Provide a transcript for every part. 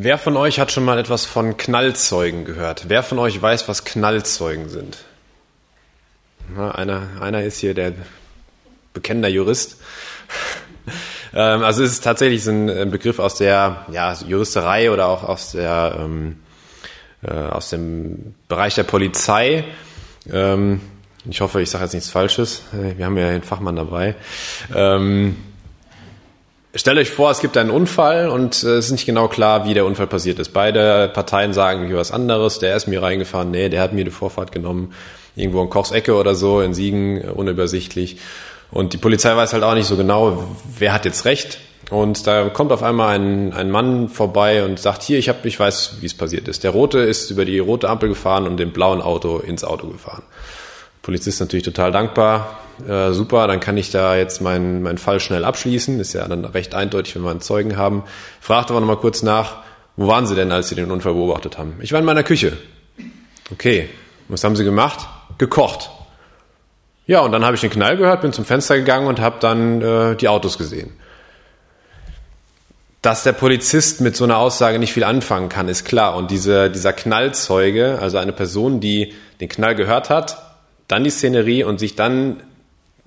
Wer von euch hat schon mal etwas von Knallzeugen gehört? Wer von euch weiß, was Knallzeugen sind? Na, einer, einer ist hier der bekennender Jurist. ähm, also es ist tatsächlich ein Begriff aus der ja, Juristerei oder auch aus der ähm, äh, aus dem Bereich der Polizei. Ähm, ich hoffe, ich sage jetzt nichts Falsches. Äh, wir haben ja den Fachmann dabei. Ähm, Stellt euch vor, es gibt einen Unfall und äh, es ist nicht genau klar, wie der Unfall passiert ist. Beide Parteien sagen irgendwie was anderes. Der ist mir reingefahren, nee, der hat mir die Vorfahrt genommen, irgendwo in Kochs Ecke oder so, in Siegen, äh, unübersichtlich. Und die Polizei weiß halt auch nicht so genau, wer hat jetzt recht. Und da kommt auf einmal ein, ein Mann vorbei und sagt, hier, ich, hab, ich weiß, wie es passiert ist. Der Rote ist über die rote Ampel gefahren und dem blauen Auto ins Auto gefahren. Polizist natürlich total dankbar. Äh, super, dann kann ich da jetzt meinen mein Fall schnell abschließen. Ist ja dann recht eindeutig, wenn wir einen Zeugen haben. Fragt aber nochmal kurz nach, wo waren Sie denn, als Sie den Unfall beobachtet haben? Ich war in meiner Küche. Okay, was haben Sie gemacht? Gekocht. Ja, und dann habe ich den Knall gehört, bin zum Fenster gegangen und habe dann äh, die Autos gesehen. Dass der Polizist mit so einer Aussage nicht viel anfangen kann, ist klar. Und diese, dieser Knallzeuge, also eine Person, die den Knall gehört hat, dann die Szenerie und sich dann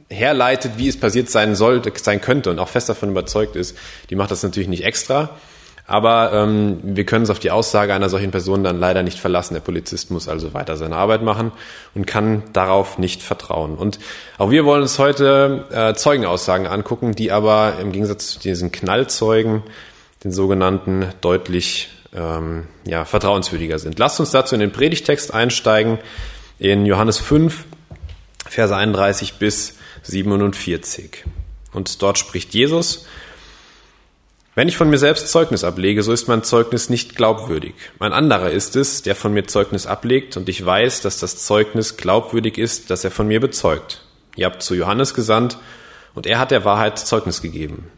herleitet, wie es passiert sein sollte, sein könnte und auch fest davon überzeugt ist, die macht das natürlich nicht extra. Aber ähm, wir können uns auf die Aussage einer solchen Person dann leider nicht verlassen. Der Polizist muss also weiter seine Arbeit machen und kann darauf nicht vertrauen. Und auch wir wollen uns heute äh, Zeugenaussagen angucken, die aber im Gegensatz zu diesen Knallzeugen, den sogenannten, deutlich ähm, ja, vertrauenswürdiger sind. Lasst uns dazu in den Predigtext einsteigen in Johannes 5, Verse 31 bis 47. Und dort spricht Jesus, wenn ich von mir selbst Zeugnis ablege, so ist mein Zeugnis nicht glaubwürdig. Ein anderer ist es, der von mir Zeugnis ablegt, und ich weiß, dass das Zeugnis glaubwürdig ist, das er von mir bezeugt. Ihr habt zu Johannes gesandt, und er hat der Wahrheit Zeugnis gegeben.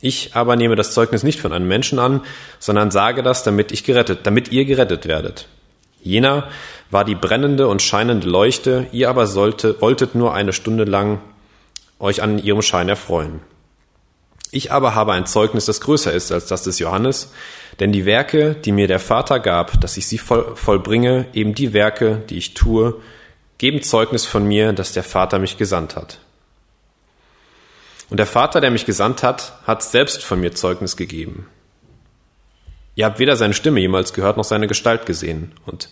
Ich aber nehme das Zeugnis nicht von einem Menschen an, sondern sage das, damit ich gerettet, damit ihr gerettet werdet. Jener war die brennende und scheinende Leuchte, ihr aber sollte, wolltet nur eine Stunde lang euch an ihrem Schein erfreuen. Ich aber habe ein Zeugnis, das größer ist als das des Johannes, denn die Werke, die mir der Vater gab, dass ich sie voll, vollbringe, eben die Werke, die ich tue, geben Zeugnis von mir, dass der Vater mich gesandt hat. Und der Vater, der mich gesandt hat, hat selbst von mir Zeugnis gegeben. Ihr habt weder seine Stimme jemals gehört noch seine Gestalt gesehen. Und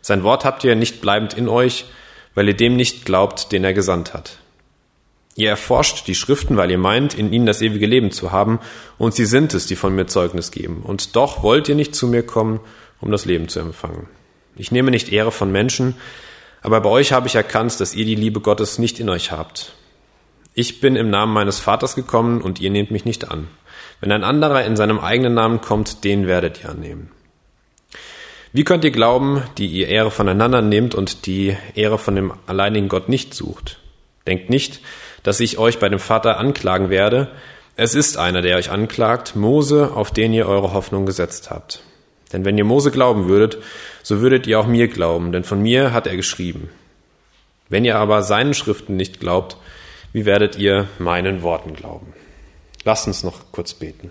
sein Wort habt ihr nicht bleibend in euch, weil ihr dem nicht glaubt, den er gesandt hat. Ihr erforscht die Schriften, weil ihr meint, in ihnen das ewige Leben zu haben, und sie sind es, die von mir Zeugnis geben. Und doch wollt ihr nicht zu mir kommen, um das Leben zu empfangen. Ich nehme nicht Ehre von Menschen, aber bei euch habe ich erkannt, dass ihr die Liebe Gottes nicht in euch habt. Ich bin im Namen meines Vaters gekommen und ihr nehmt mich nicht an. Wenn ein anderer in seinem eigenen Namen kommt, den werdet ihr annehmen. Wie könnt ihr glauben, die ihr Ehre voneinander nehmt und die Ehre von dem alleinigen Gott nicht sucht? Denkt nicht, dass ich euch bei dem Vater anklagen werde. Es ist einer, der euch anklagt, Mose, auf den ihr eure Hoffnung gesetzt habt. Denn wenn ihr Mose glauben würdet, so würdet ihr auch mir glauben, denn von mir hat er geschrieben. Wenn ihr aber seinen Schriften nicht glaubt, wie werdet ihr meinen Worten glauben? Lasst uns noch kurz beten.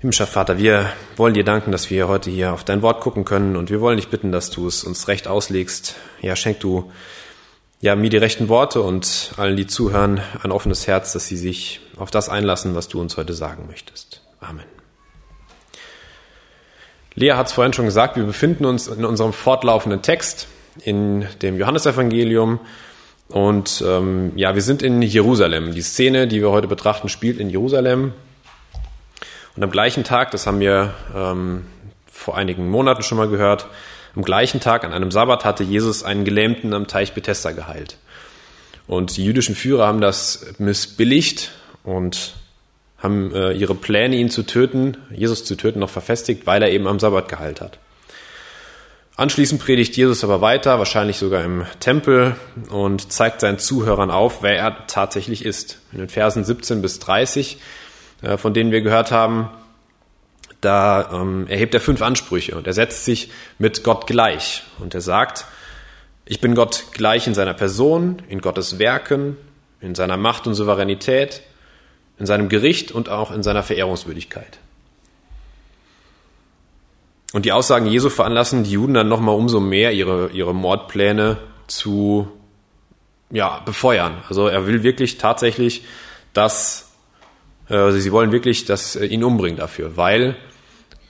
Himmlischer Vater, wir wollen dir danken, dass wir heute hier auf dein Wort gucken können und wir wollen dich bitten, dass du es uns recht auslegst. Ja, schenk du ja, mir die rechten Worte und allen, die zuhören, ein offenes Herz, dass sie sich auf das einlassen, was du uns heute sagen möchtest. Amen. Lea hat es vorhin schon gesagt, wir befinden uns in unserem fortlaufenden Text in dem Johannesevangelium und ähm, ja, wir sind in Jerusalem. Die Szene, die wir heute betrachten, spielt in Jerusalem. Und am gleichen Tag, das haben wir ähm, vor einigen Monaten schon mal gehört, am gleichen Tag, an einem Sabbat, hatte Jesus einen Gelähmten am Teich Bethesda geheilt. Und die jüdischen Führer haben das missbilligt und haben äh, ihre Pläne, ihn zu töten, Jesus zu töten, noch verfestigt, weil er eben am Sabbat geheilt hat. Anschließend predigt Jesus aber weiter, wahrscheinlich sogar im Tempel, und zeigt seinen Zuhörern auf, wer er tatsächlich ist. In den Versen 17 bis 30, äh, von denen wir gehört haben, da ähm, erhebt er fünf Ansprüche und er setzt sich mit Gott gleich. Und er sagt, ich bin Gott gleich in seiner Person, in Gottes Werken, in seiner Macht und Souveränität, in seinem Gericht und auch in seiner Verehrungswürdigkeit. Und die Aussagen Jesu veranlassen die Juden dann nochmal umso mehr, ihre, ihre Mordpläne zu ja, befeuern. Also er will wirklich tatsächlich, dass äh, also sie wollen wirklich, dass er ihn umbringt dafür, weil,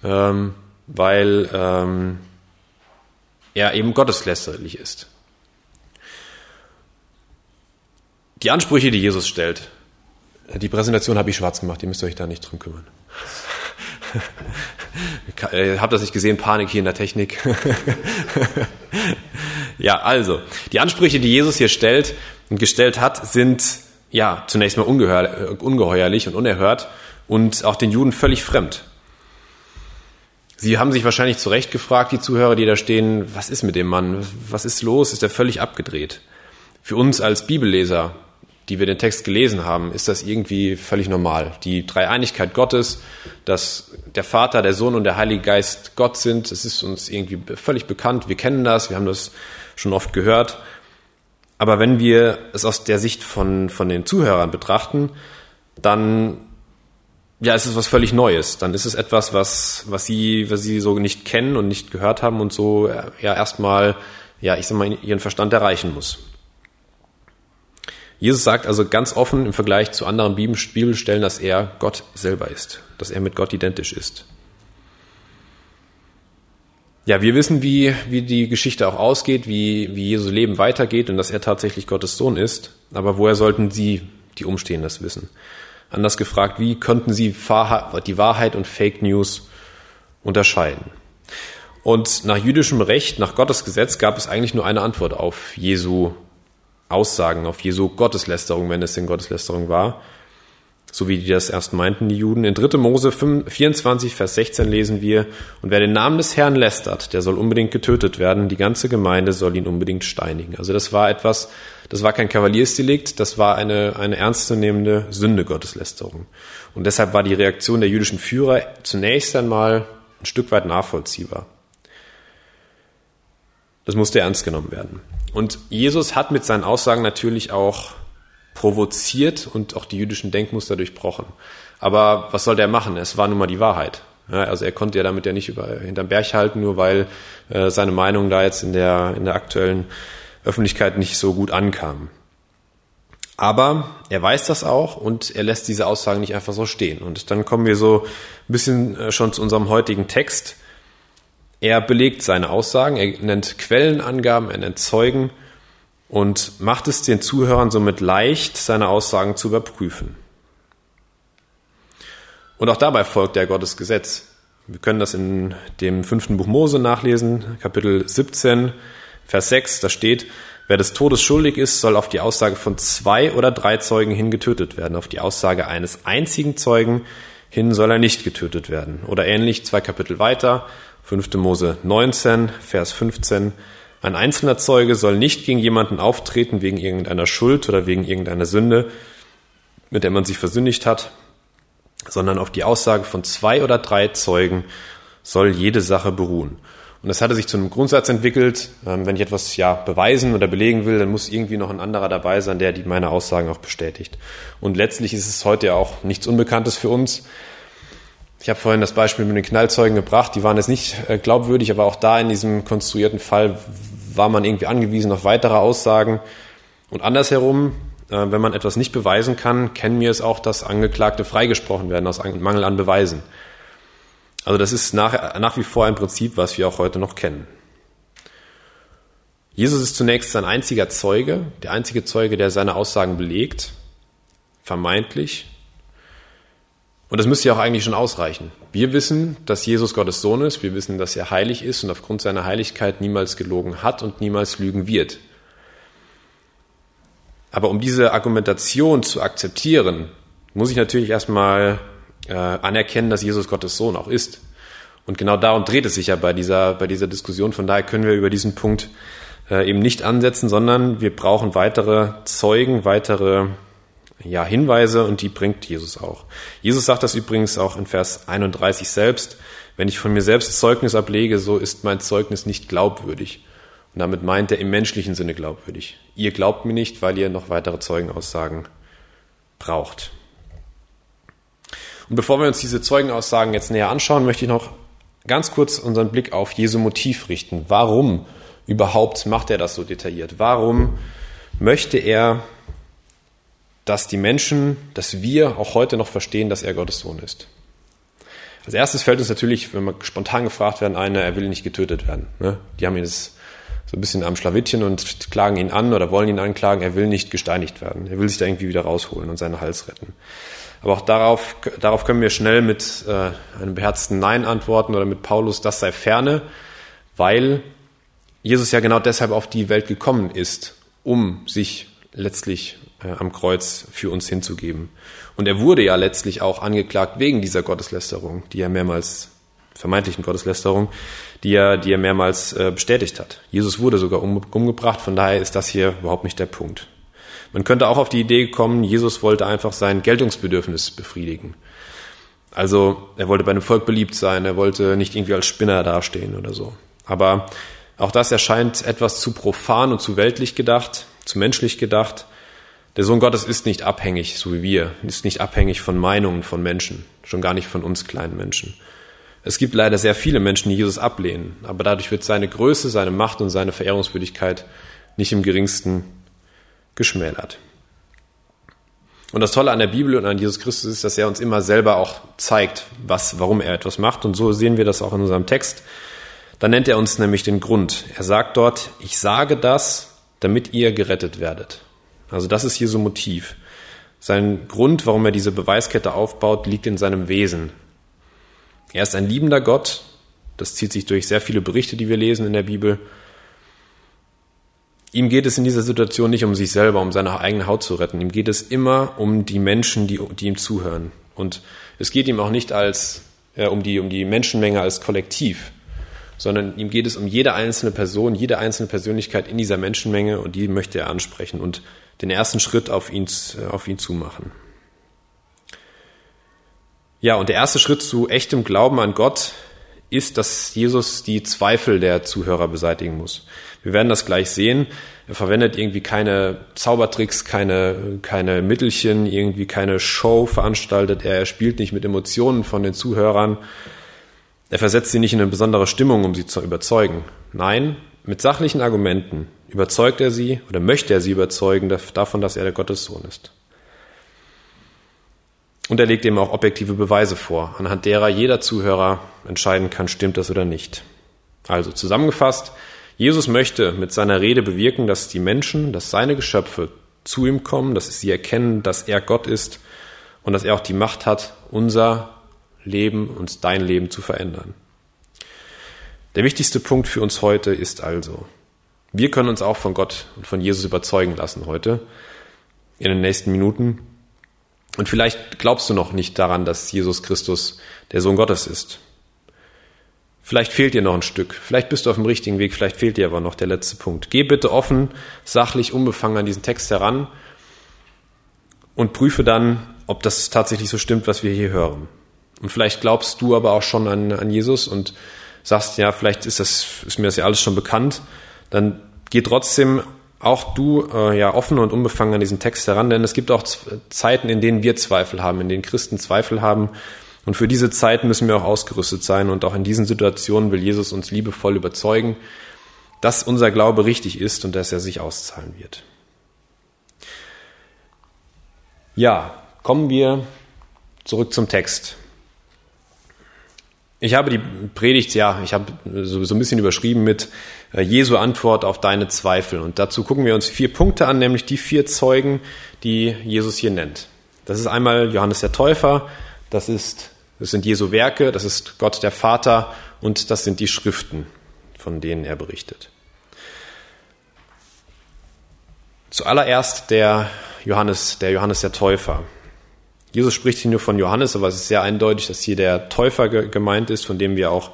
ähm, weil ähm, er eben gotteslästerlich ist. Die Ansprüche, die Jesus stellt, die Präsentation habe ich schwarz gemacht, ihr müsst euch da nicht drum kümmern. Habt das nicht gesehen? Panik hier in der Technik. ja, also, die Ansprüche, die Jesus hier stellt und gestellt hat, sind ja zunächst mal ungeheuer, ungeheuerlich und unerhört und auch den Juden völlig fremd. Sie haben sich wahrscheinlich zu Recht gefragt, die Zuhörer, die da stehen, was ist mit dem Mann? Was ist los? Ist er völlig abgedreht? Für uns als Bibelleser, die wir den Text gelesen haben, ist das irgendwie völlig normal. Die Dreieinigkeit Gottes, dass der Vater, der Sohn und der Heilige Geist Gott sind, das ist uns irgendwie völlig bekannt. Wir kennen das, wir haben das schon oft gehört. Aber wenn wir es aus der Sicht von, von den Zuhörern betrachten, dann ja, ist es was völlig Neues. Dann ist es etwas, was, was sie, was sie so nicht kennen und nicht gehört haben und so ja erstmal, ja, ich sag mal, ihren Verstand erreichen muss. Jesus sagt also ganz offen im Vergleich zu anderen Bibelstellen, dass er Gott selber ist, dass er mit Gott identisch ist. Ja, wir wissen, wie, wie die Geschichte auch ausgeht, wie, wie Jesu Leben weitergeht und dass er tatsächlich Gottes Sohn ist. Aber woher sollten Sie, die Umstehenden, das wissen? Anders gefragt, wie könnten Sie die Wahrheit und Fake News unterscheiden? Und nach jüdischem Recht, nach Gottes Gesetz gab es eigentlich nur eine Antwort auf Jesu Aussagen, auf Jesu Gotteslästerung, wenn es denn Gotteslästerung war. So wie die das erst meinten, die Juden. In 3. Mose 24, Vers 16 lesen wir, und wer den Namen des Herrn lästert, der soll unbedingt getötet werden, die ganze Gemeinde soll ihn unbedingt steinigen. Also das war etwas, das war kein Kavaliersdelikt, das war eine, eine ernstzunehmende Sünde Gotteslästerung. Und deshalb war die Reaktion der jüdischen Führer zunächst einmal ein Stück weit nachvollziehbar. Das musste ernst genommen werden. Und Jesus hat mit seinen Aussagen natürlich auch provoziert und auch die jüdischen Denkmuster durchbrochen. Aber was soll der machen? Es war nun mal die Wahrheit. Ja, also er konnte ja damit ja nicht über, hinterm Berg halten, nur weil äh, seine Meinung da jetzt in der, in der aktuellen Öffentlichkeit nicht so gut ankam. Aber er weiß das auch und er lässt diese Aussagen nicht einfach so stehen. Und dann kommen wir so ein bisschen äh, schon zu unserem heutigen Text. Er belegt seine Aussagen, er nennt Quellenangaben, er nennt Zeugen und macht es den Zuhörern somit leicht, seine Aussagen zu überprüfen. Und auch dabei folgt er Gottes Gesetz. Wir können das in dem fünften Buch Mose nachlesen, Kapitel 17, Vers 6, da steht, wer des Todes schuldig ist, soll auf die Aussage von zwei oder drei Zeugen hin getötet werden. Auf die Aussage eines einzigen Zeugen hin soll er nicht getötet werden. Oder ähnlich zwei Kapitel weiter, 5. Mose 19, Vers 15. Ein einzelner Zeuge soll nicht gegen jemanden auftreten wegen irgendeiner Schuld oder wegen irgendeiner Sünde, mit der man sich versündigt hat, sondern auf die Aussage von zwei oder drei Zeugen soll jede Sache beruhen. Und das hatte sich zu einem Grundsatz entwickelt. Ähm, wenn ich etwas ja beweisen oder belegen will, dann muss irgendwie noch ein anderer dabei sein, der die meine Aussagen auch bestätigt. Und letztlich ist es heute ja auch nichts Unbekanntes für uns. Ich habe vorhin das Beispiel mit den Knallzeugen gebracht, die waren jetzt nicht äh, glaubwürdig, aber auch da in diesem konstruierten Fall war man irgendwie angewiesen auf weitere Aussagen. Und andersherum, äh, wenn man etwas nicht beweisen kann, kennen wir es auch, dass Angeklagte freigesprochen werden aus Mangel an Beweisen. Also das ist nach, nach wie vor ein Prinzip, was wir auch heute noch kennen. Jesus ist zunächst sein einziger Zeuge, der einzige Zeuge, der seine Aussagen belegt, vermeintlich, und das müsste ja auch eigentlich schon ausreichen. Wir wissen, dass Jesus Gottes Sohn ist, wir wissen, dass er heilig ist und aufgrund seiner Heiligkeit niemals gelogen hat und niemals lügen wird. Aber um diese Argumentation zu akzeptieren, muss ich natürlich erstmal äh, anerkennen, dass Jesus Gottes Sohn auch ist. Und genau darum dreht es sich ja bei dieser, bei dieser Diskussion. Von daher können wir über diesen Punkt äh, eben nicht ansetzen, sondern wir brauchen weitere Zeugen, weitere ja, Hinweise und die bringt Jesus auch. Jesus sagt das übrigens auch in Vers 31 selbst. Wenn ich von mir selbst Zeugnis ablege, so ist mein Zeugnis nicht glaubwürdig. Und damit meint er im menschlichen Sinne glaubwürdig. Ihr glaubt mir nicht, weil ihr noch weitere Zeugenaussagen braucht. Und bevor wir uns diese Zeugenaussagen jetzt näher anschauen, möchte ich noch ganz kurz unseren Blick auf Jesu Motiv richten. Warum überhaupt macht er das so detailliert? Warum möchte er, dass die Menschen, dass wir auch heute noch verstehen, dass er Gottes Sohn ist? Als erstes fällt uns natürlich, wenn wir spontan gefragt werden, eine, er will nicht getötet werden. Ne? Die haben ihn jetzt so ein bisschen am Schlawittchen und klagen ihn an oder wollen ihn anklagen, er will nicht gesteinigt werden. Er will sich da irgendwie wieder rausholen und seinen Hals retten. Aber auch darauf, darauf können wir schnell mit äh, einem beherzten Nein antworten oder mit Paulus, das sei ferne, weil Jesus ja genau deshalb auf die Welt gekommen ist, um sich letztlich äh, am Kreuz für uns hinzugeben. Und er wurde ja letztlich auch angeklagt wegen dieser Gotteslästerung, die er mehrmals, vermeintlichen Gotteslästerung, die er, die er mehrmals äh, bestätigt hat. Jesus wurde sogar um, umgebracht, von daher ist das hier überhaupt nicht der Punkt. Man könnte auch auf die Idee kommen, Jesus wollte einfach sein Geltungsbedürfnis befriedigen. Also er wollte bei dem Volk beliebt sein, er wollte nicht irgendwie als Spinner dastehen oder so. Aber auch das erscheint etwas zu profan und zu weltlich gedacht, zu menschlich gedacht. Der Sohn Gottes ist nicht abhängig, so wie wir, ist nicht abhängig von Meinungen von Menschen, schon gar nicht von uns kleinen Menschen. Es gibt leider sehr viele Menschen, die Jesus ablehnen, aber dadurch wird seine Größe, seine Macht und seine Verehrungswürdigkeit nicht im geringsten geschmälert. Und das Tolle an der Bibel und an Jesus Christus ist, dass er uns immer selber auch zeigt, was, warum er etwas macht. Und so sehen wir das auch in unserem Text. Da nennt er uns nämlich den Grund. Er sagt dort, ich sage das, damit ihr gerettet werdet. Also das ist Jesu Motiv. Sein Grund, warum er diese Beweiskette aufbaut, liegt in seinem Wesen. Er ist ein liebender Gott. Das zieht sich durch sehr viele Berichte, die wir lesen in der Bibel. Ihm geht es in dieser Situation nicht um sich selber, um seine eigene Haut zu retten. Ihm geht es immer um die Menschen, die, die ihm zuhören. Und es geht ihm auch nicht als, äh, um, die, um die Menschenmenge als Kollektiv, sondern ihm geht es um jede einzelne Person, jede einzelne Persönlichkeit in dieser Menschenmenge und die möchte er ansprechen und den ersten Schritt auf ihn, auf ihn zumachen. Ja, und der erste Schritt zu echtem Glauben an Gott ist, dass Jesus die Zweifel der Zuhörer beseitigen muss. Wir werden das gleich sehen. Er verwendet irgendwie keine Zaubertricks, keine, keine Mittelchen, irgendwie keine Show veranstaltet er. Er spielt nicht mit Emotionen von den Zuhörern. Er versetzt sie nicht in eine besondere Stimmung, um sie zu überzeugen. Nein, mit sachlichen Argumenten überzeugt er sie oder möchte er sie überzeugen davon, dass er der Gottessohn ist. Und er legt eben auch objektive Beweise vor, anhand derer jeder Zuhörer entscheiden kann, stimmt das oder nicht. Also zusammengefasst, Jesus möchte mit seiner Rede bewirken, dass die Menschen, dass seine Geschöpfe zu ihm kommen, dass sie erkennen, dass er Gott ist und dass er auch die Macht hat, unser Leben und dein Leben zu verändern. Der wichtigste Punkt für uns heute ist also, wir können uns auch von Gott und von Jesus überzeugen lassen heute in den nächsten Minuten. Und vielleicht glaubst du noch nicht daran, dass Jesus Christus der Sohn Gottes ist. Vielleicht fehlt dir noch ein Stück. Vielleicht bist du auf dem richtigen Weg. Vielleicht fehlt dir aber noch der letzte Punkt. Geh bitte offen, sachlich, unbefangen an diesen Text heran und prüfe dann, ob das tatsächlich so stimmt, was wir hier hören. Und vielleicht glaubst du aber auch schon an, an Jesus und sagst, ja, vielleicht ist das, ist mir das ja alles schon bekannt. Dann geh trotzdem auch du äh, ja offen und unbefangen an diesen Text heran, denn es gibt auch Zeiten, in denen wir Zweifel haben, in denen Christen Zweifel haben. Und für diese Zeit müssen wir auch ausgerüstet sein. Und auch in diesen Situationen will Jesus uns liebevoll überzeugen, dass unser Glaube richtig ist und dass er sich auszahlen wird. Ja, kommen wir zurück zum Text. Ich habe die Predigt, ja, ich habe so, so ein bisschen überschrieben mit äh, Jesu Antwort auf deine Zweifel. Und dazu gucken wir uns vier Punkte an, nämlich die vier Zeugen, die Jesus hier nennt. Das ist einmal Johannes der Täufer, das ist, das sind Jesu Werke, das ist Gott der Vater und das sind die Schriften, von denen er berichtet. Zuallererst der Johannes, der Johannes der Täufer. Jesus spricht hier nur von Johannes, aber es ist sehr eindeutig, dass hier der Täufer gemeint ist, von dem wir auch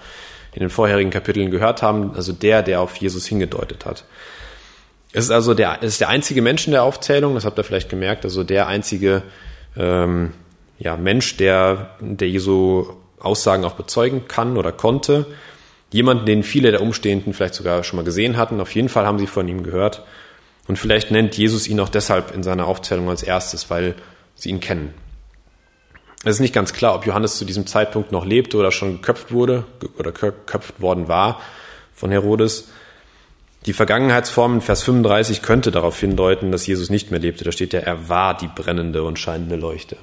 in den vorherigen Kapiteln gehört haben, also der, der auf Jesus hingedeutet hat. Es ist also der, es ist der einzige Mensch in der Aufzählung, das habt ihr vielleicht gemerkt, also der einzige ähm, ja, Mensch, der, der Jesu Aussagen auch bezeugen kann oder konnte. Jemand, den viele der Umstehenden vielleicht sogar schon mal gesehen hatten. Auf jeden Fall haben sie von ihm gehört. Und vielleicht nennt Jesus ihn auch deshalb in seiner Aufzählung als erstes, weil sie ihn kennen. Es ist nicht ganz klar, ob Johannes zu diesem Zeitpunkt noch lebte oder schon geköpft wurde oder geköpft worden war von Herodes. Die Vergangenheitsform in Vers 35 könnte darauf hindeuten, dass Jesus nicht mehr lebte. Da steht ja, er war die brennende und scheinende Leuchte.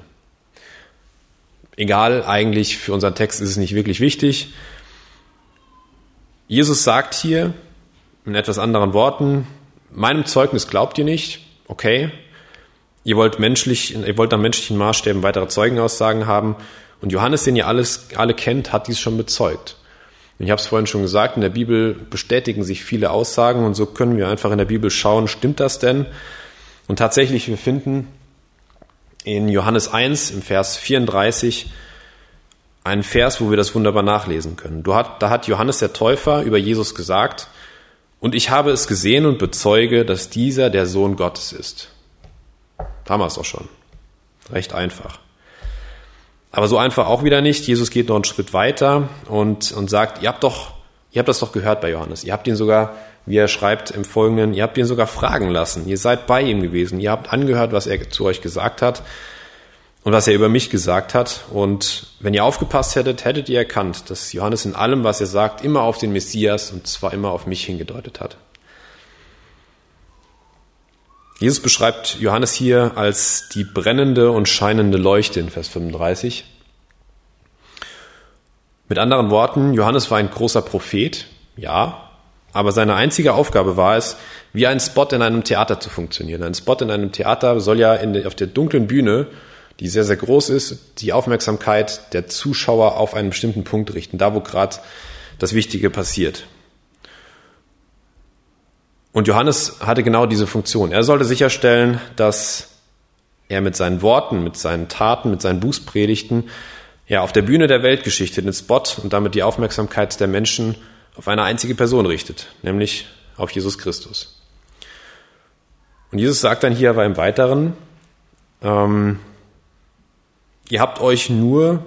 Egal, eigentlich für unseren Text ist es nicht wirklich wichtig. Jesus sagt hier in etwas anderen Worten, meinem Zeugnis glaubt ihr nicht, okay, ihr wollt menschlich, ihr wollt nach menschlichen Maßstäben weitere Zeugenaussagen haben und Johannes, den ihr alles, alle kennt, hat dies schon bezeugt. Ich habe es vorhin schon gesagt, in der Bibel bestätigen sich viele Aussagen und so können wir einfach in der Bibel schauen, stimmt das denn? Und tatsächlich, wir finden in Johannes 1 im Vers 34 einen Vers, wo wir das wunderbar nachlesen können. da hat Johannes der Täufer über Jesus gesagt, und ich habe es gesehen und bezeuge, dass dieser der Sohn Gottes ist. Da haben wir doch schon. Recht einfach. Aber so einfach auch wieder nicht. Jesus geht noch einen Schritt weiter und, und sagt, ihr habt doch, ihr habt das doch gehört bei Johannes. Ihr habt ihn sogar, wie er schreibt im Folgenden, ihr habt ihn sogar fragen lassen. Ihr seid bei ihm gewesen. Ihr habt angehört, was er zu euch gesagt hat und was er über mich gesagt hat. Und wenn ihr aufgepasst hättet, hättet ihr erkannt, dass Johannes in allem, was er sagt, immer auf den Messias und zwar immer auf mich hingedeutet hat. Jesus beschreibt Johannes hier als die brennende und scheinende Leuchte in Vers 35. Mit anderen Worten, Johannes war ein großer Prophet, ja, aber seine einzige Aufgabe war es, wie ein Spot in einem Theater zu funktionieren. Ein Spot in einem Theater soll ja in, auf der dunklen Bühne, die sehr, sehr groß ist, die Aufmerksamkeit der Zuschauer auf einen bestimmten Punkt richten, da wo gerade das Wichtige passiert. Und Johannes hatte genau diese Funktion. Er sollte sicherstellen, dass er mit seinen Worten, mit seinen Taten, mit seinen Bußpredigten ja auf der Bühne der Weltgeschichte den Spot und damit die Aufmerksamkeit der Menschen auf eine einzige Person richtet, nämlich auf Jesus Christus. Und Jesus sagt dann hier aber im Weiteren, ähm, ihr habt euch nur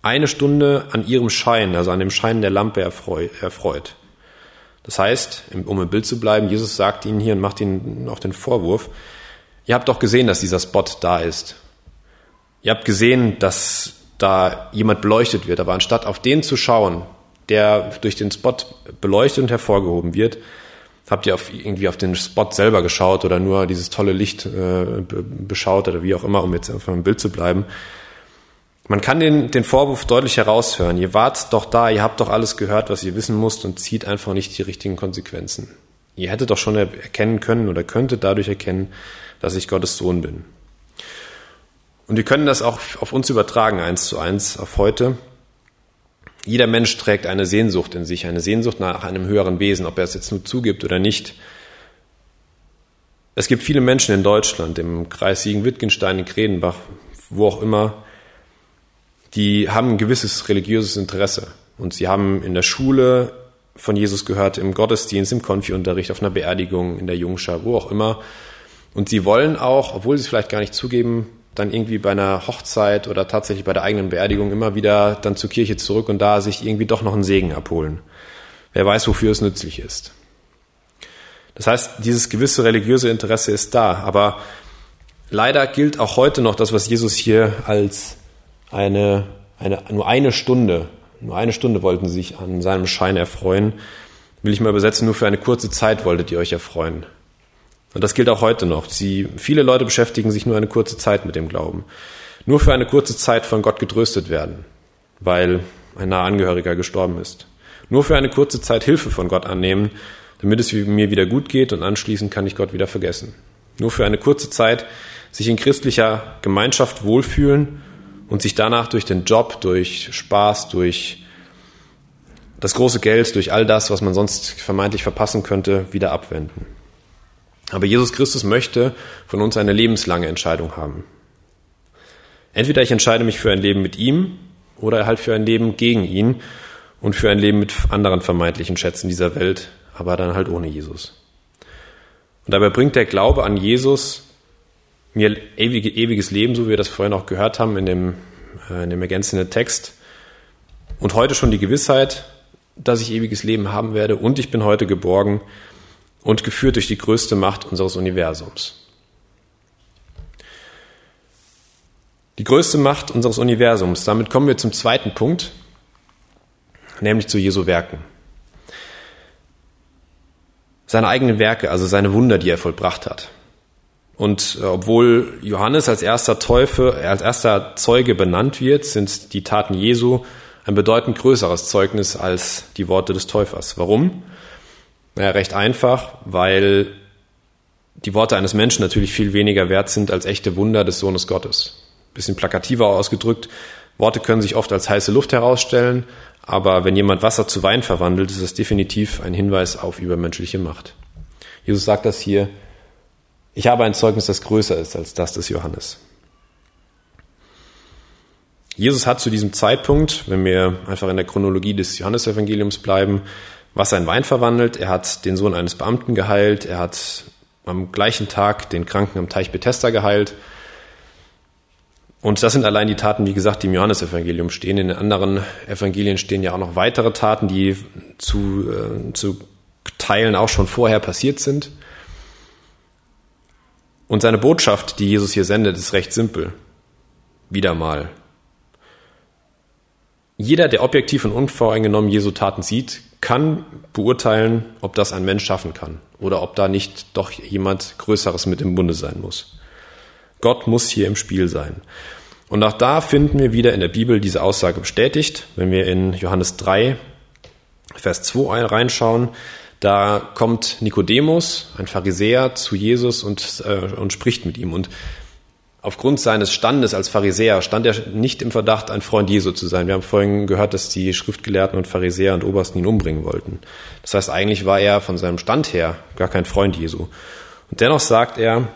eine Stunde an ihrem Schein, also an dem Schein der Lampe erfreut. Das heißt, um im Bild zu bleiben, Jesus sagt ihnen hier und macht ihnen auch den Vorwurf, ihr habt doch gesehen, dass dieser Spot da ist. Ihr habt gesehen, dass da jemand beleuchtet wird, aber anstatt auf den zu schauen, der durch den Spot beleuchtet und hervorgehoben wird, habt ihr auf, irgendwie auf den Spot selber geschaut oder nur dieses tolle Licht äh, beschaut oder wie auch immer, um jetzt einfach im Bild zu bleiben. Man kann den, den Vorwurf deutlich heraushören. Ihr wart doch da, ihr habt doch alles gehört, was ihr wissen musst und zieht einfach nicht die richtigen Konsequenzen. Ihr hättet doch schon erkennen können oder könntet dadurch erkennen, dass ich Gottes Sohn bin. Und wir können das auch auf uns übertragen, eins zu eins, auf heute. Jeder Mensch trägt eine Sehnsucht in sich, eine Sehnsucht nach einem höheren Wesen, ob er es jetzt nur zugibt oder nicht. Es gibt viele Menschen in Deutschland, im Kreis Siegen-Wittgenstein, in Kredenbach, wo auch immer, die haben ein gewisses religiöses Interesse. Und sie haben in der Schule von Jesus gehört, im Gottesdienst, im Konfi-Unterricht, auf einer Beerdigung, in der Jungschar, wo auch immer. Und sie wollen auch, obwohl sie es vielleicht gar nicht zugeben, dann irgendwie bei einer Hochzeit oder tatsächlich bei der eigenen Beerdigung immer wieder dann zur Kirche zurück und da sich irgendwie doch noch einen Segen abholen. Wer weiß, wofür es nützlich ist. Das heißt, dieses gewisse religiöse Interesse ist da, aber leider gilt auch heute noch das, was Jesus hier als eine, eine, nur eine Stunde, nur eine Stunde wollten sie sich an seinem Schein erfreuen. Will ich mal übersetzen, nur für eine kurze Zeit wolltet ihr euch erfreuen. Und das gilt auch heute noch. Sie, viele Leute beschäftigen sich nur eine kurze Zeit mit dem Glauben. Nur für eine kurze Zeit von Gott getröstet werden, weil ein naher Angehöriger gestorben ist. Nur für eine kurze Zeit Hilfe von Gott annehmen, damit es mir wieder gut geht und anschließend kann ich Gott wieder vergessen. Nur für eine kurze Zeit sich in christlicher Gemeinschaft wohlfühlen und sich danach durch den Job, durch Spaß, durch das große Geld, durch all das, was man sonst vermeintlich verpassen könnte, wieder abwenden. Aber Jesus Christus möchte von uns eine lebenslange Entscheidung haben. Entweder ich entscheide mich für ein Leben mit ihm oder halt für ein Leben gegen ihn und für ein Leben mit anderen vermeintlichen Schätzen dieser Welt, aber dann halt ohne Jesus. Und dabei bringt der Glaube an Jesus mir ewige, ewiges Leben, so wie wir das vorhin auch gehört haben in dem, äh, in dem ergänzenden Text. Und heute schon die Gewissheit, dass ich ewiges Leben haben werde und ich bin heute geborgen und geführt durch die größte Macht unseres Universums. Die größte Macht unseres Universums. Damit kommen wir zum zweiten Punkt, nämlich zu Jesu Werken. Seine eigenen Werke, also seine Wunder, die er vollbracht hat. Und äh, obwohl Johannes als erster Teufel, als erster Zeuge benannt wird, sind die Taten Jesu ein bedeutend größeres Zeugnis als die Worte des Täufers. Warum? Naja, recht einfach, weil die Worte eines Menschen natürlich viel weniger wert sind als echte Wunder des Sohnes Gottes. Bisschen plakativer ausgedrückt, Worte können sich oft als heiße Luft herausstellen, aber wenn jemand Wasser zu Wein verwandelt, ist das definitiv ein Hinweis auf übermenschliche Macht. Jesus sagt das hier, ich habe ein Zeugnis, das größer ist als das des Johannes. Jesus hat zu diesem Zeitpunkt, wenn wir einfach in der Chronologie des Johannesevangeliums bleiben, Wasser in Wein verwandelt. Er hat den Sohn eines Beamten geheilt. Er hat am gleichen Tag den Kranken am Teich Bethesda geheilt. Und das sind allein die Taten, wie gesagt, die im Johannesevangelium stehen. In den anderen Evangelien stehen ja auch noch weitere Taten, die zu, äh, zu Teilen auch schon vorher passiert sind. Und seine Botschaft, die Jesus hier sendet, ist recht simpel. Wieder mal. Jeder, der objektiv und unvoreingenommen Jesu Taten sieht, kann beurteilen, ob das ein Mensch schaffen kann oder ob da nicht doch jemand Größeres mit im Bunde sein muss. Gott muss hier im Spiel sein. Und auch da finden wir wieder in der Bibel diese Aussage bestätigt. Wenn wir in Johannes 3, Vers 2 reinschauen, da kommt Nikodemus, ein Pharisäer, zu Jesus und, äh, und spricht mit ihm. Und aufgrund seines Standes als Pharisäer stand er nicht im Verdacht, ein Freund Jesu zu sein. Wir haben vorhin gehört, dass die Schriftgelehrten und Pharisäer und Obersten ihn umbringen wollten. Das heißt, eigentlich war er von seinem Stand her gar kein Freund Jesu. Und dennoch sagt er,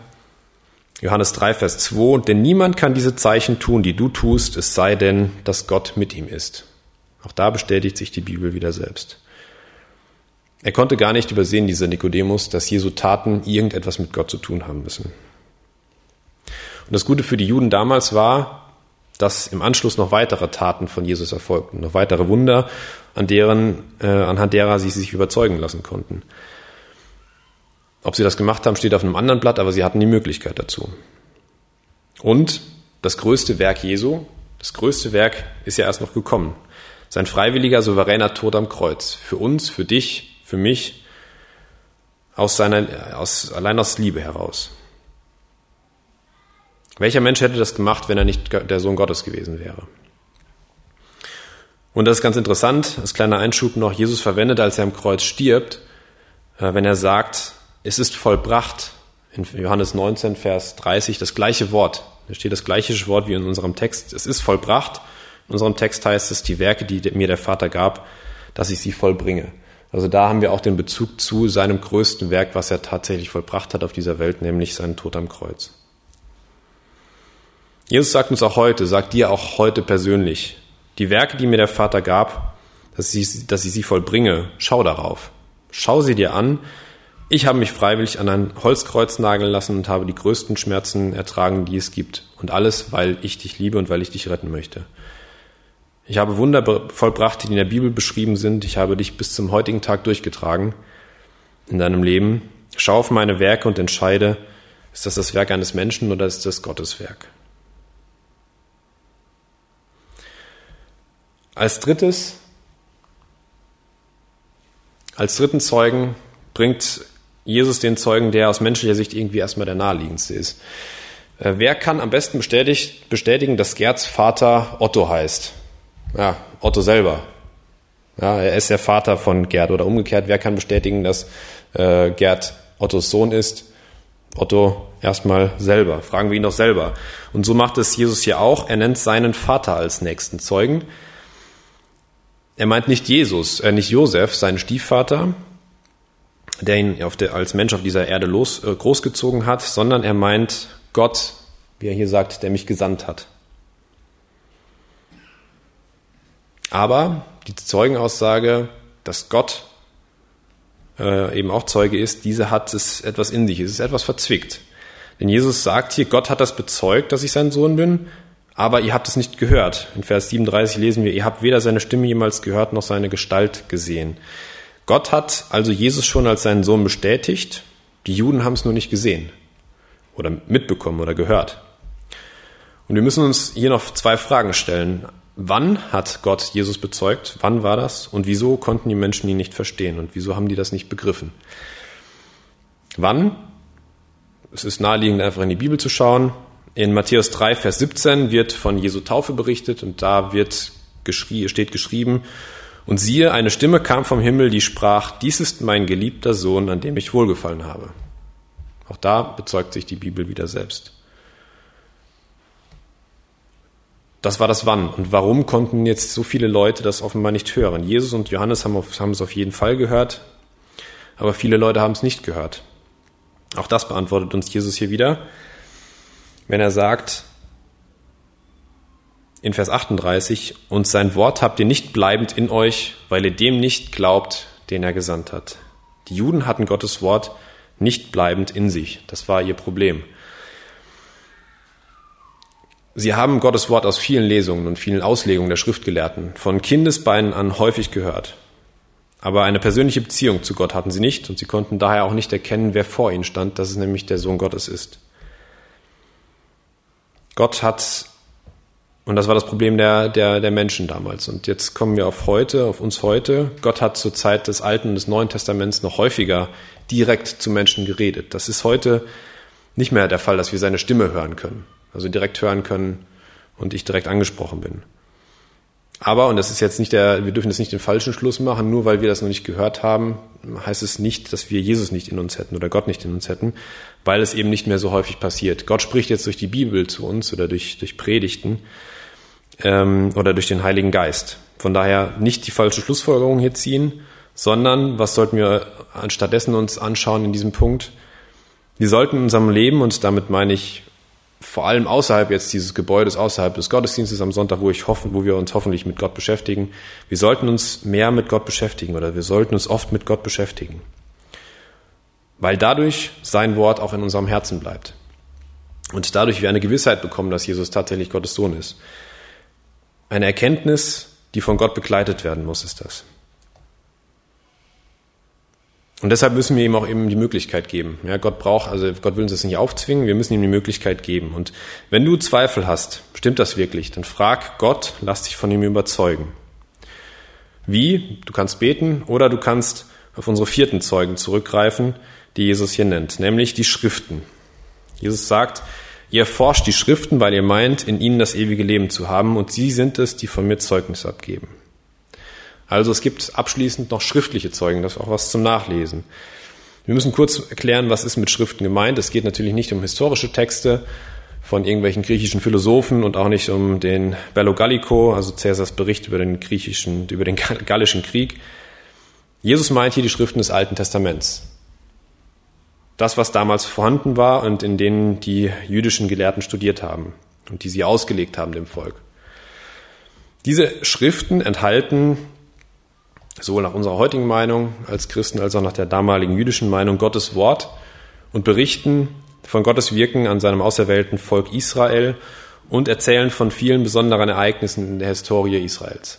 Johannes 3, Vers 2, denn niemand kann diese Zeichen tun, die du tust, es sei denn, dass Gott mit ihm ist. Auch da bestätigt sich die Bibel wieder selbst. Er konnte gar nicht übersehen, dieser Nikodemus, dass Jesu Taten irgendetwas mit Gott zu tun haben müssen. Und das Gute für die Juden damals war, dass im Anschluss noch weitere Taten von Jesus erfolgten, noch weitere Wunder, an deren, äh, anhand derer sie sich überzeugen lassen konnten. Ob sie das gemacht haben, steht auf einem anderen Blatt, aber sie hatten die Möglichkeit dazu. Und das größte Werk Jesu, das größte Werk ist ja erst noch gekommen. Sein freiwilliger, souveräner Tod am Kreuz. Für uns, für dich, für mich, aus seiner, aus, allein aus Liebe heraus. Welcher Mensch hätte das gemacht, wenn er nicht der Sohn Gottes gewesen wäre? Und das ist ganz interessant, als kleiner Einschub noch, Jesus verwendet, als er am Kreuz stirbt, äh, wenn er sagt, es ist vollbracht, in Johannes 19, Vers 30, das gleiche Wort. Da steht das gleiche Wort wie in unserem Text. Es ist vollbracht. In unserem Text heißt es, die Werke, die mir der Vater gab, dass ich sie vollbringe. Also da haben wir auch den Bezug zu seinem größten Werk, was er tatsächlich vollbracht hat auf dieser Welt, nämlich seinen Tod am Kreuz. Jesus sagt uns auch heute, sagt dir auch heute persönlich, die Werke, die mir der Vater gab, dass ich, dass ich sie vollbringe, schau darauf. Schau sie dir an. Ich habe mich freiwillig an ein Holzkreuz nageln lassen und habe die größten Schmerzen ertragen, die es gibt. Und alles, weil ich dich liebe und weil ich dich retten möchte. Ich habe Wunder vollbracht, die in der Bibel beschrieben sind. Ich habe dich bis zum heutigen Tag durchgetragen in deinem Leben. Schau auf meine Werke und entscheide, ist das das Werk eines Menschen oder ist das Gottes Werk? Als drittes, als dritten Zeugen bringt Jesus den Zeugen, der aus menschlicher Sicht irgendwie erstmal der naheliegendste ist. Äh, wer kann am besten bestätigen, dass Gerds Vater Otto heißt? Ja, Otto selber. Ja, er ist der Vater von Gerd oder umgekehrt. Wer kann bestätigen, dass äh, Gerd Ottos Sohn ist? Otto erstmal selber. Fragen wir ihn doch selber. Und so macht es Jesus hier auch. Er nennt seinen Vater als nächsten Zeugen. Er meint nicht Jesus, äh, nicht Josef, seinen Stiefvater, der ihn der, als Mensch auf dieser Erde los, äh, großgezogen hat, sondern er meint Gott, wie er hier sagt, der mich gesandt hat. Aber die Zeugenaussage, dass Gott äh, eben auch Zeuge ist, diese hat es etwas in sich, es ist etwas verzwickt. Denn Jesus sagt hier, Gott hat das bezeugt, dass ich sein Sohn bin, aber ihr habt es nicht gehört. In Vers 37 lesen wir, ihr habt weder seine Stimme jemals gehört noch seine Gestalt gesehen. Gott hat also Jesus schon als seinen Sohn bestätigt, die Juden haben es nur nicht gesehen oder mitbekommen oder gehört. Und wir müssen uns hier noch zwei Fragen stellen. Wann hat Gott Jesus bezeugt? Wann war das? Und wieso konnten die Menschen ihn nicht verstehen? Und wieso haben die das nicht begriffen? Wann? Es ist naheliegend, einfach in die Bibel zu schauen. In Matthäus 3, Vers 17 wird von Jesu Taufe berichtet und da wird geschrie, steht geschrieben, und siehe, eine Stimme kam vom Himmel, die sprach, dies ist mein geliebter Sohn, an dem ich wohlgefallen habe. Auch da bezeugt sich die Bibel wieder selbst. Das war das Wann. Und warum konnten jetzt so viele Leute das offenbar nicht hören? Jesus und Johannes haben, auf, haben es auf jeden Fall gehört, aber viele Leute haben es nicht gehört. Auch das beantwortet uns Jesus hier wieder, wenn er sagt, in Vers 38, und sein Wort habt ihr nicht bleibend in euch, weil ihr dem nicht glaubt, den er gesandt hat. Die Juden hatten Gottes Wort nicht bleibend in sich. Das war ihr Problem. Sie haben Gottes Wort aus vielen Lesungen und vielen Auslegungen der Schriftgelehrten von Kindesbeinen an häufig gehört. Aber eine persönliche Beziehung zu Gott hatten sie nicht und sie konnten daher auch nicht erkennen, wer vor ihnen stand, dass es nämlich der Sohn Gottes ist. Gott hat, und das war das Problem der, der, der Menschen damals. Und jetzt kommen wir auf heute, auf uns heute. Gott hat zur Zeit des Alten und des Neuen Testaments noch häufiger direkt zu Menschen geredet. Das ist heute nicht mehr der Fall, dass wir seine Stimme hören können also direkt hören können und ich direkt angesprochen bin. Aber, und das ist jetzt nicht der, wir dürfen jetzt nicht den falschen Schluss machen, nur weil wir das noch nicht gehört haben, heißt es nicht, dass wir Jesus nicht in uns hätten oder Gott nicht in uns hätten, weil es eben nicht mehr so häufig passiert. Gott spricht jetzt durch die Bibel zu uns oder durch, durch Predigten ähm, oder durch den Heiligen Geist. Von daher nicht die falsche Schlussfolgerung hier ziehen, sondern was sollten wir anstattdessen uns anschauen in diesem Punkt? Wir sollten in unserem Leben, und damit meine ich vor allem außerhalb jetzt dieses Gebäudes, außerhalb des Gottesdienstes am Sonntag, wo ich hoffen, wo wir uns hoffentlich mit Gott beschäftigen. Wir sollten uns mehr mit Gott beschäftigen oder wir sollten uns oft mit Gott beschäftigen. Weil dadurch sein Wort auch in unserem Herzen bleibt. Und dadurch wir eine Gewissheit bekommen, dass Jesus tatsächlich Gottes Sohn ist. Eine Erkenntnis, die von Gott begleitet werden muss, ist das. Und deshalb müssen wir ihm auch eben die Möglichkeit geben. Ja, Gott braucht, also Gott will uns das nicht aufzwingen, wir müssen ihm die Möglichkeit geben. Und wenn du Zweifel hast, stimmt das wirklich, dann frag Gott, lass dich von ihm überzeugen. Wie? Du kannst beten oder du kannst auf unsere vierten Zeugen zurückgreifen, die Jesus hier nennt, nämlich die Schriften. Jesus sagt, ihr erforscht die Schriften, weil ihr meint, in ihnen das ewige Leben zu haben, und sie sind es, die von mir Zeugnis abgeben. Also es gibt abschließend noch schriftliche Zeugen, das ist auch was zum Nachlesen. Wir müssen kurz erklären, was ist mit Schriften gemeint. Es geht natürlich nicht um historische Texte von irgendwelchen griechischen Philosophen und auch nicht um den Bello Gallico, also Cäsars Bericht über den griechischen, über den gallischen Krieg. Jesus meint hier die Schriften des Alten Testaments. Das, was damals vorhanden war und in denen die jüdischen Gelehrten studiert haben und die sie ausgelegt haben dem Volk. Diese Schriften enthalten sowohl nach unserer heutigen Meinung als Christen als auch nach der damaligen jüdischen Meinung Gottes Wort und berichten von Gottes Wirken an seinem auserwählten Volk Israel und erzählen von vielen besonderen Ereignissen in der Historie Israels.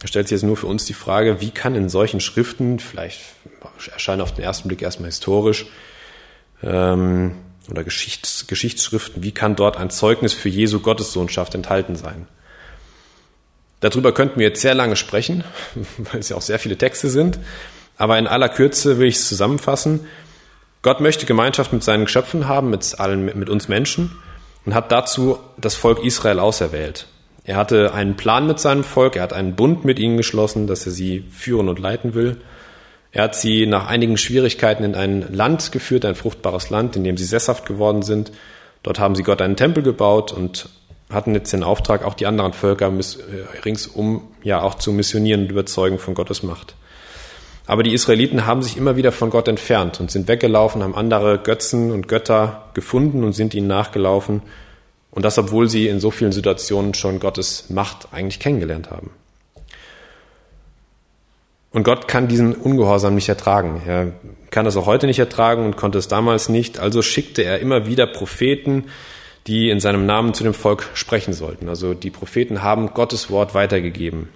Da stellt sich jetzt nur für uns die Frage, wie kann in solchen Schriften, vielleicht erscheinen auf den ersten Blick erstmal historisch ähm, oder Geschichts, Geschichtsschriften, wie kann dort ein Zeugnis für Jesu Gottessohnschaft enthalten sein? Darüber könnten wir jetzt sehr lange sprechen, weil es ja auch sehr viele Texte sind. Aber in aller Kürze will ich es zusammenfassen. Gott möchte Gemeinschaft mit seinen Geschöpfen haben, mit allen, mit uns Menschen und hat dazu das Volk Israel auserwählt. Er hatte einen Plan mit seinem Volk, er hat einen Bund mit ihnen geschlossen, dass er sie führen und leiten will. Er hat sie nach einigen Schwierigkeiten in ein Land geführt, ein fruchtbares Land, in dem sie sesshaft geworden sind. Dort haben sie Gott einen Tempel gebaut und hatten jetzt den Auftrag, auch die anderen Völker äh, ringsum ja auch zu missionieren und überzeugen von Gottes Macht. Aber die Israeliten haben sich immer wieder von Gott entfernt und sind weggelaufen, haben andere Götzen und Götter gefunden und sind ihnen nachgelaufen. Und das, obwohl sie in so vielen Situationen schon Gottes Macht eigentlich kennengelernt haben. Und Gott kann diesen Ungehorsam nicht ertragen. Er kann das auch heute nicht ertragen und konnte es damals nicht. Also schickte er immer wieder Propheten, die in seinem Namen zu dem Volk sprechen sollten. Also die Propheten haben Gottes Wort weitergegeben.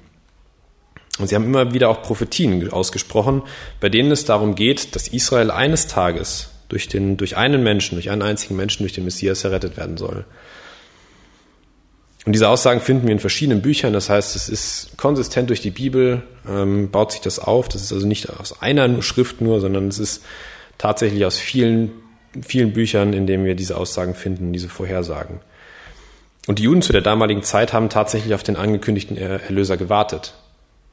Und sie haben immer wieder auch Prophetien ausgesprochen, bei denen es darum geht, dass Israel eines Tages durch, den, durch einen Menschen, durch einen einzigen Menschen, durch den Messias errettet werden soll. Und diese Aussagen finden wir in verschiedenen Büchern. Das heißt, es ist konsistent durch die Bibel, ähm, baut sich das auf. Das ist also nicht aus einer Schrift nur, sondern es ist tatsächlich aus vielen, vielen Büchern, in denen wir diese Aussagen finden, diese Vorhersagen. Und die Juden zu der damaligen Zeit haben tatsächlich auf den angekündigten Erlöser gewartet.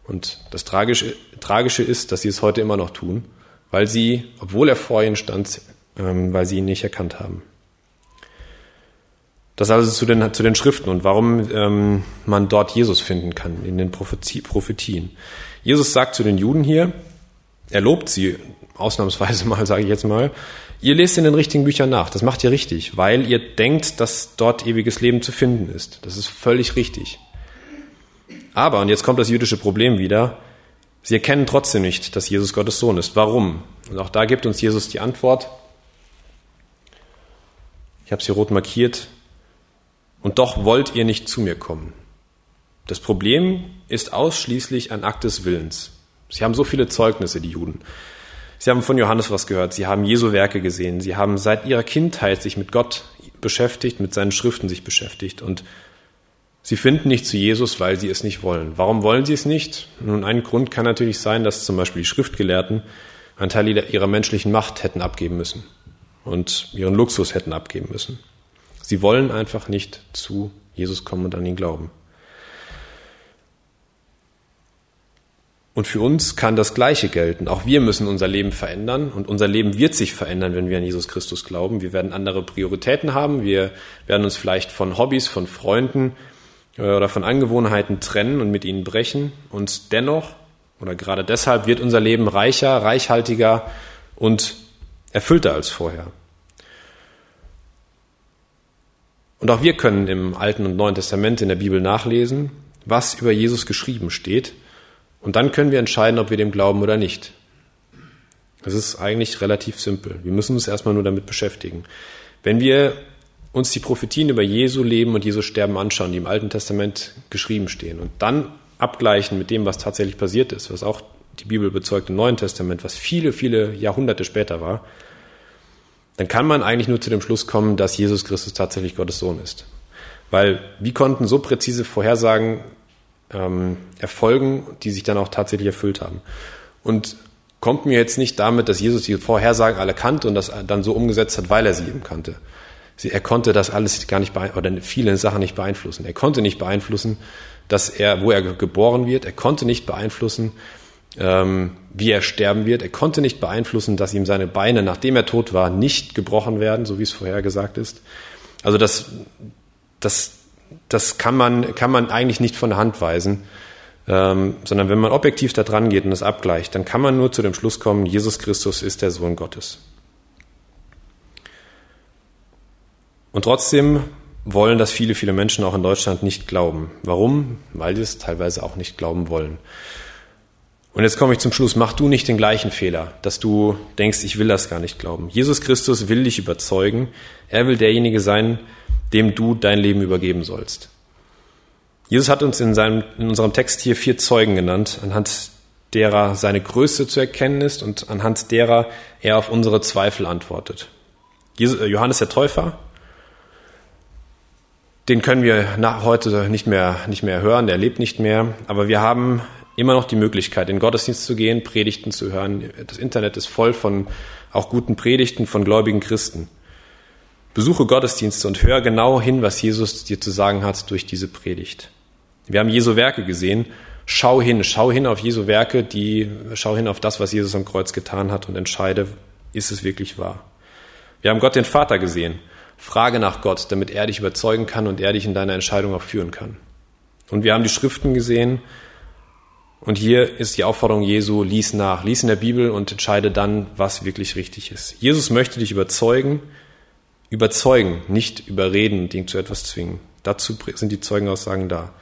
Und das Tragische, Tragische ist, dass sie es heute immer noch tun, weil sie, obwohl er vor ihnen stand, ähm, weil sie ihn nicht erkannt haben. Das also zu den, zu den Schriften und warum ähm, man dort Jesus finden kann, in den Prophetien. Jesus sagt zu den Juden hier, er lobt sie ausnahmsweise mal, sage ich jetzt mal, ihr lest in den richtigen Büchern nach, das macht ihr richtig, weil ihr denkt, dass dort ewiges Leben zu finden ist. Das ist völlig richtig. Aber, und jetzt kommt das jüdische Problem wieder, sie erkennen trotzdem nicht, dass Jesus Gottes Sohn ist. Warum? Und auch da gibt uns Jesus die Antwort. Ich habe sie rot markiert. Und doch wollt ihr nicht zu mir kommen. Das Problem ist ausschließlich ein Akt des Willens. Sie haben so viele Zeugnisse, die Juden. Sie haben von Johannes was gehört, sie haben Jesu Werke gesehen, sie haben seit ihrer Kindheit sich mit Gott beschäftigt, mit seinen Schriften sich beschäftigt und sie finden nicht zu Jesus, weil sie es nicht wollen. Warum wollen sie es nicht? Nun, ein Grund kann natürlich sein, dass zum Beispiel die Schriftgelehrten einen Teil ihrer menschlichen Macht hätten abgeben müssen und ihren Luxus hätten abgeben müssen. Sie wollen einfach nicht zu Jesus kommen und an ihn glauben. Und für uns kann das Gleiche gelten. Auch wir müssen unser Leben verändern und unser Leben wird sich verändern, wenn wir an Jesus Christus glauben. Wir werden andere Prioritäten haben. Wir werden uns vielleicht von Hobbys, von Freunden äh, oder von Angewohnheiten trennen und mit ihnen brechen. Und dennoch oder gerade deshalb wird unser Leben reicher, reichhaltiger und erfüllter als vorher. Und auch wir können im Alten und Neuen Testament in der Bibel nachlesen, was über Jesus geschrieben steht und dann können wir entscheiden, ob wir dem glauben oder nicht. Das ist eigentlich relativ simpel. Wir müssen uns erstmal nur damit beschäftigen. Wenn wir uns die Prophetien über Jesu Leben und Jesu Sterben anschauen, die im Alten Testament geschrieben stehen, und dann abgleichen mit dem, was tatsächlich passiert ist, was auch die Bibel bezeugt im Neuen Testament, was viele, viele Jahrhunderte später war, dann kann man eigentlich nur zu dem Schluss kommen, dass Jesus Christus tatsächlich Gottes Sohn ist. Weil wie konnten so präzise Vorhersagen ähm, Erfolgen, die sich dann auch tatsächlich erfüllt haben. Und kommt mir jetzt nicht damit, dass Jesus die Vorhersagen alle kannte und das dann so umgesetzt hat, weil er sie eben kannte. Sie, er konnte das alles gar nicht oder viele Sachen nicht beeinflussen. Er konnte nicht beeinflussen, dass er, wo er geboren wird. Er konnte nicht beeinflussen, ähm, wie er sterben wird. Er konnte nicht beeinflussen, dass ihm seine Beine, nachdem er tot war, nicht gebrochen werden, so wie es vorher gesagt ist. Also das, das das kann man, kann man eigentlich nicht von der Hand weisen, ähm, sondern wenn man objektiv da dran geht und das abgleicht, dann kann man nur zu dem Schluss kommen, Jesus Christus ist der Sohn Gottes. Und trotzdem wollen das viele, viele Menschen auch in Deutschland nicht glauben. Warum? Weil sie es teilweise auch nicht glauben wollen. Und jetzt komme ich zum Schluss. Mach du nicht den gleichen Fehler, dass du denkst, ich will das gar nicht glauben. Jesus Christus will dich überzeugen. Er will derjenige sein, dem du dein Leben übergeben sollst. Jesus hat uns in, seinem, in unserem Text hier vier Zeugen genannt, anhand derer seine Größe zu erkennen ist und anhand derer er auf unsere Zweifel antwortet. Äh, Johannes der Täufer, den können wir nach heute nicht mehr, nicht mehr hören, der lebt nicht mehr, aber wir haben immer noch die Möglichkeit, in Gottesdienst zu gehen, Predigten zu hören. Das Internet ist voll von auch guten Predigten von gläubigen Christen. Besuche Gottesdienste und hör genau hin, was Jesus dir zu sagen hat durch diese Predigt. Wir haben Jesu Werke gesehen. Schau hin, schau hin auf Jesu Werke, die, schau hin auf das, was Jesus am Kreuz getan hat und entscheide, ist es wirklich wahr. Wir haben Gott den Vater gesehen. Frage nach Gott, damit er dich überzeugen kann und er dich in deiner Entscheidung auch führen kann. Und wir haben die Schriften gesehen. Und hier ist die Aufforderung Jesu, lies nach, lies in der Bibel und entscheide dann, was wirklich richtig ist. Jesus möchte dich überzeugen, überzeugen, nicht überreden ihn zu etwas zwingen. Dazu sind die Zeugenaussagen da.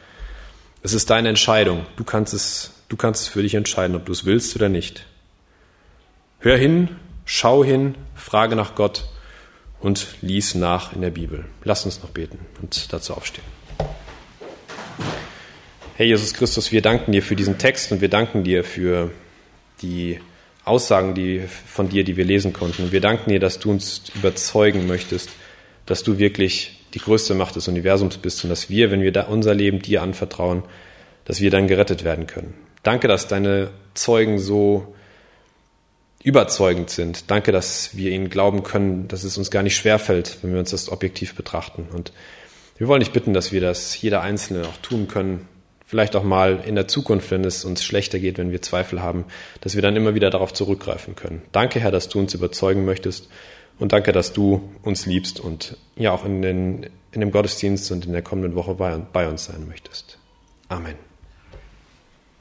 Es ist deine Entscheidung. Du kannst es, du kannst es für dich entscheiden, ob du es willst oder nicht. Hör hin, schau hin, frage nach Gott und lies nach in der Bibel. Lass uns noch beten und dazu aufstehen. Herr Jesus Christus, wir danken dir für diesen Text und wir danken dir für die Aussagen die, von dir, die wir lesen konnten. Wir danken dir, dass du uns überzeugen möchtest, dass du wirklich die größte Macht des Universums bist und dass wir, wenn wir da unser Leben dir anvertrauen, dass wir dann gerettet werden können. Danke, dass deine Zeugen so überzeugend sind. Danke, dass wir ihnen glauben können, dass es uns gar nicht schwerfällt, wenn wir uns das objektiv betrachten. Und wir wollen dich bitten, dass wir das jeder Einzelne auch tun können. Vielleicht auch mal in der Zukunft, wenn es uns schlechter geht, wenn wir Zweifel haben, dass wir dann immer wieder darauf zurückgreifen können. Danke, Herr, dass du uns überzeugen möchtest. Und danke, dass du uns liebst und ja auch in, den, in dem Gottesdienst und in der kommenden Woche bei, bei uns sein möchtest. Amen.